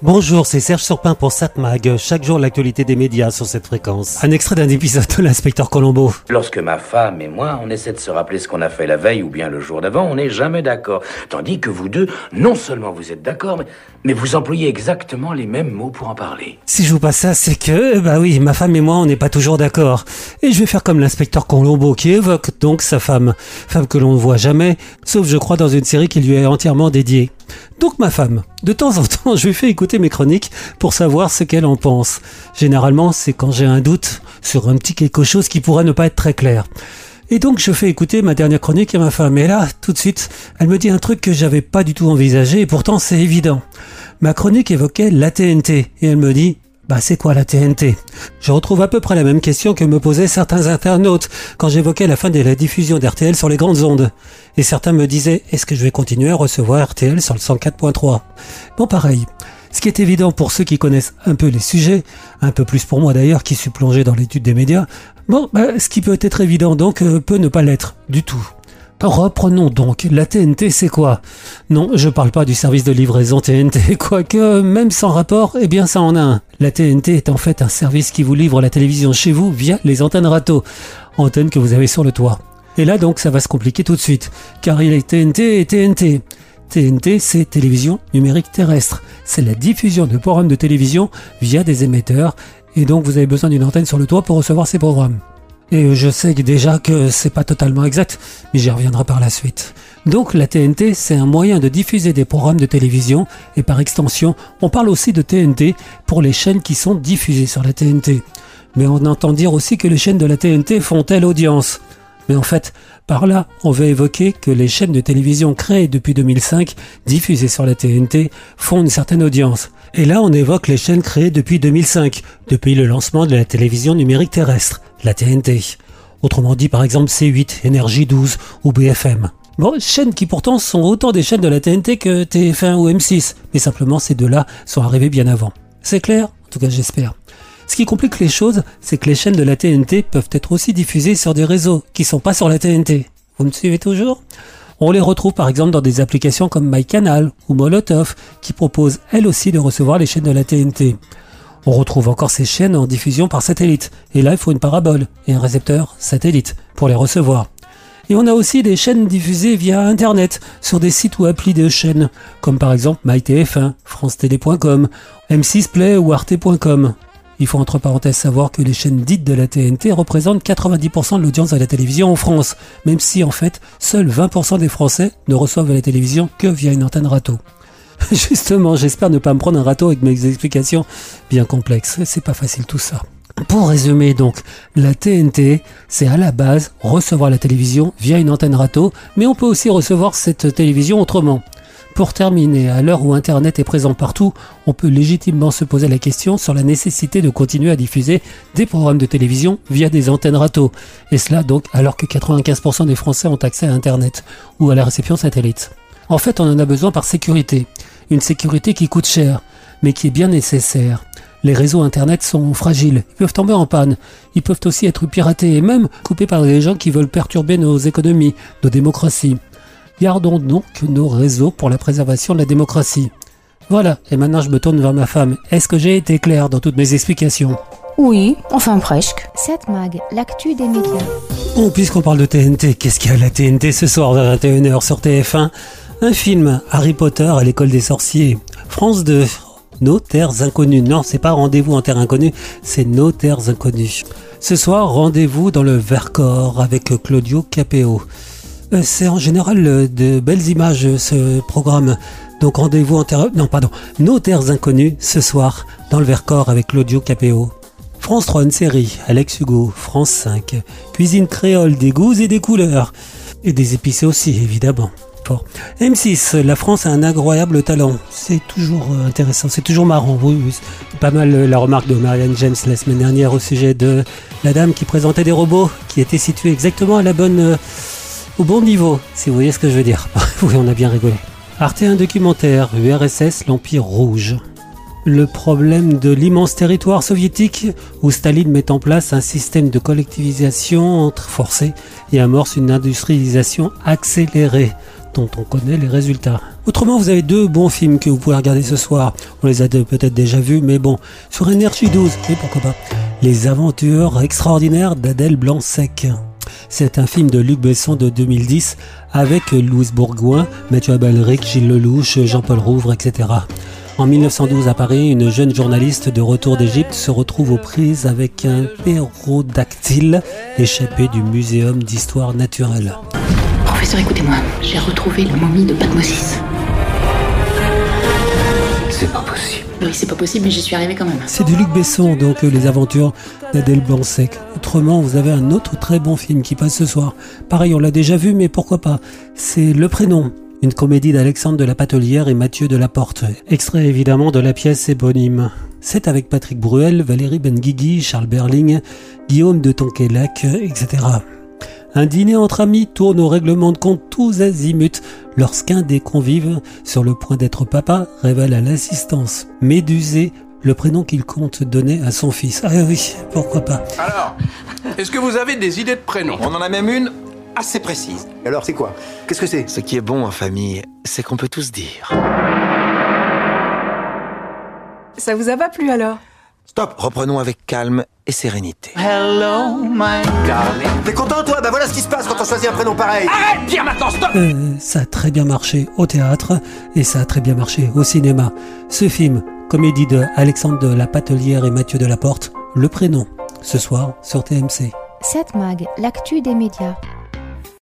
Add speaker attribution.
Speaker 1: Bonjour, c'est Serge Surpin pour SatMag. Chaque jour, l'actualité des médias sur cette fréquence. Un extrait d'un épisode de l'inspecteur Colombo.
Speaker 2: Lorsque ma femme et moi, on essaie de se rappeler ce qu'on a fait la veille ou bien le jour d'avant, on n'est jamais d'accord. Tandis que vous deux, non seulement vous êtes d'accord, mais, mais vous employez exactement les mêmes mots pour en parler.
Speaker 1: Si je vous passe ça, c'est que, bah oui, ma femme et moi, on n'est pas toujours d'accord. Et je vais faire comme l'inspecteur Colombo qui évoque donc sa femme. Femme que l'on ne voit jamais, sauf je crois dans une série qui lui est entièrement dédiée. Donc ma femme, de temps en temps, je lui fais écouter mes chroniques pour savoir ce qu'elle en pense. Généralement, c'est quand j'ai un doute sur un petit quelque chose qui pourrait ne pas être très clair. Et donc je fais écouter ma dernière chronique à ma femme. Et là, tout de suite, elle me dit un truc que j'avais pas du tout envisagé et pourtant c'est évident. Ma chronique évoquait la TNT et elle me dit bah c'est quoi la TNT Je retrouve à peu près la même question que me posaient certains internautes quand j'évoquais la fin de la diffusion d'RTL sur les grandes ondes. Et certains me disaient est-ce que je vais continuer à recevoir RTL sur le 104.3 Bon pareil. Ce qui est évident pour ceux qui connaissent un peu les sujets, un peu plus pour moi d'ailleurs qui suis plongé dans l'étude des médias, bon, bah, ce qui peut être évident donc euh, peut ne pas l'être du tout. Reprenons donc, la TNT c'est quoi? Non, je parle pas du service de livraison TNT, quoique même sans rapport, eh bien ça en a un. La TNT est en fait un service qui vous livre la télévision chez vous via les antennes râteaux, antennes que vous avez sur le toit. Et là donc ça va se compliquer tout de suite, car il est TNT et TNT. TNT, c'est télévision numérique terrestre. C'est la diffusion de programmes de télévision via des émetteurs, et donc vous avez besoin d'une antenne sur le toit pour recevoir ces programmes. Et je sais déjà que c'est pas totalement exact, mais j'y reviendrai par la suite. Donc la TNT, c'est un moyen de diffuser des programmes de télévision, et par extension, on parle aussi de TNT pour les chaînes qui sont diffusées sur la TNT. Mais on entend dire aussi que les chaînes de la TNT font telle audience. Mais en fait, par là, on veut évoquer que les chaînes de télévision créées depuis 2005, diffusées sur la TNT, font une certaine audience. Et là, on évoque les chaînes créées depuis 2005, depuis le lancement de la télévision numérique terrestre, la TNT. Autrement dit, par exemple, C8, Énergie 12 ou BFM. Bon, chaînes qui pourtant sont autant des chaînes de la TNT que TF1 ou M6, mais simplement ces deux-là sont arrivés bien avant. C'est clair? En tout cas, j'espère. Ce qui complique les choses, c'est que les chaînes de la TNT peuvent être aussi diffusées sur des réseaux qui sont pas sur la TNT. Vous me suivez toujours? On les retrouve par exemple dans des applications comme MyCanal ou Molotov qui proposent elles aussi de recevoir les chaînes de la TNT. On retrouve encore ces chaînes en diffusion par satellite, et là il faut une parabole et un récepteur satellite pour les recevoir. Et on a aussi des chaînes diffusées via Internet sur des sites ou applis de chaînes, comme par exemple MyTF1, FranceTélé.com, M6Play ou Arte.com. Il faut entre parenthèses savoir que les chaînes dites de la TNT représentent 90% de l'audience de la télévision en France, même si en fait, seuls 20% des Français ne reçoivent la télévision que via une antenne râteau. Justement, j'espère ne pas me prendre un râteau avec mes explications bien complexes. C'est pas facile tout ça. Pour résumer donc, la TNT, c'est à la base recevoir la télévision via une antenne râteau, mais on peut aussi recevoir cette télévision autrement. Pour terminer, à l'heure où Internet est présent partout, on peut légitimement se poser la question sur la nécessité de continuer à diffuser des programmes de télévision via des antennes râteaux. Et cela donc alors que 95% des Français ont accès à Internet ou à la réception satellite. En fait, on en a besoin par sécurité. Une sécurité qui coûte cher, mais qui est bien nécessaire. Les réseaux Internet sont fragiles, ils peuvent tomber en panne, ils peuvent aussi être piratés et même coupés par des gens qui veulent perturber nos économies, nos démocraties. Gardons donc nos réseaux pour la préservation de la démocratie. Voilà, et maintenant je me tourne vers ma femme. Est-ce que j'ai été clair dans toutes mes explications?
Speaker 3: Oui, enfin presque.
Speaker 4: Cette mag, l'actu des médias.
Speaker 1: Bon, puisqu'on parle de TNT, qu'est-ce qu'il y a à la TNT ce soir à 21h sur TF1 Un? Film, Harry Potter à l'école des sorciers. France 2, Nos terres inconnues. Non, c'est pas rendez-vous en terre inconnue, c'est Nos terres inconnues. Ce soir, rendez-vous dans le Vercors avec Claudio Capéo. Euh, c'est en général euh, de belles images euh, ce programme. Donc rendez-vous en terre... Non, pardon. Nos terres inconnues ce soir dans le Vercors avec Claudio Capéo. France 3, une série. Alex Hugo. France 5. Cuisine créole, des goûts et des couleurs. Et des épicés aussi, évidemment. Fort. M6, la France a un incroyable talent. C'est toujours intéressant, c'est toujours marrant. Oui. Pas mal la remarque de Marianne James la semaine dernière au sujet de la dame qui présentait des robots qui étaient situés exactement à la bonne au bon niveau, si vous voyez ce que je veux dire. oui, on a bien rigolé. Arte un documentaire, URSS, l'Empire Rouge. Le problème de l'immense territoire soviétique où Staline met en place un système de collectivisation forcée et amorce une industrialisation accélérée. dont on connaît les résultats. Autrement, vous avez deux bons films que vous pouvez regarder ce soir. On les a peut-être déjà vus, mais bon, sur Energy 12, et pourquoi pas. Les aventures extraordinaires d'Adèle Blanc-Sec. C'est un film de Luc Besson de 2010 avec Louise Bourgoin, Mathieu Abalric, Gilles Lelouch, Jean-Paul Rouvre, etc. En 1912 à Paris, une jeune journaliste de retour d'Égypte se retrouve aux prises avec un pérodactyle échappé du Muséum d'histoire naturelle.
Speaker 5: Professeur, écoutez-moi, j'ai retrouvé la momie de Patmosis.
Speaker 2: C'est pas possible.
Speaker 5: Oui, c'est pas possible, mais j'y suis arrivé quand même.
Speaker 1: C'est de Luc Besson, donc euh, les aventures d'Adèle Blanc-Sec. Autrement, vous avez un autre très bon film qui passe ce soir. Pareil, on l'a déjà vu, mais pourquoi pas? C'est Le Prénom, une comédie d'Alexandre de la Patelière et Mathieu de la Porte. Extrait évidemment de la pièce éponyme. C'est avec Patrick Bruel, Valérie Benguigui, Charles Berling, Guillaume de Tonquélac, etc. Un dîner entre amis tourne au règlement de compte tous azimuts lorsqu'un des convives, sur le point d'être papa, révèle à l'assistance Médusée le prénom qu'il compte donner à son fils. Ah oui, pourquoi pas.
Speaker 6: Alors, est-ce que vous avez des idées de prénoms
Speaker 7: On en a même une assez précise.
Speaker 8: Alors, c'est quoi? Qu'est-ce que c'est?
Speaker 7: Ce qui est bon en famille, c'est qu'on peut tous dire.
Speaker 9: Ça vous a pas plu alors?
Speaker 7: Stop, reprenons avec calme et sérénité.
Speaker 8: T'es content, toi? Bah voilà ce qui se passe quand on choisit un prénom pareil
Speaker 6: Arrête, Pierre, maintenant, stop
Speaker 1: Euh, ça a très bien marché au théâtre et ça a très bien marché au cinéma. Ce film, comédie de Alexandre de la Patelière et Mathieu de la Porte, Le Prénom, ce soir sur TMC.
Speaker 4: 7 Mag, l'actu des médias.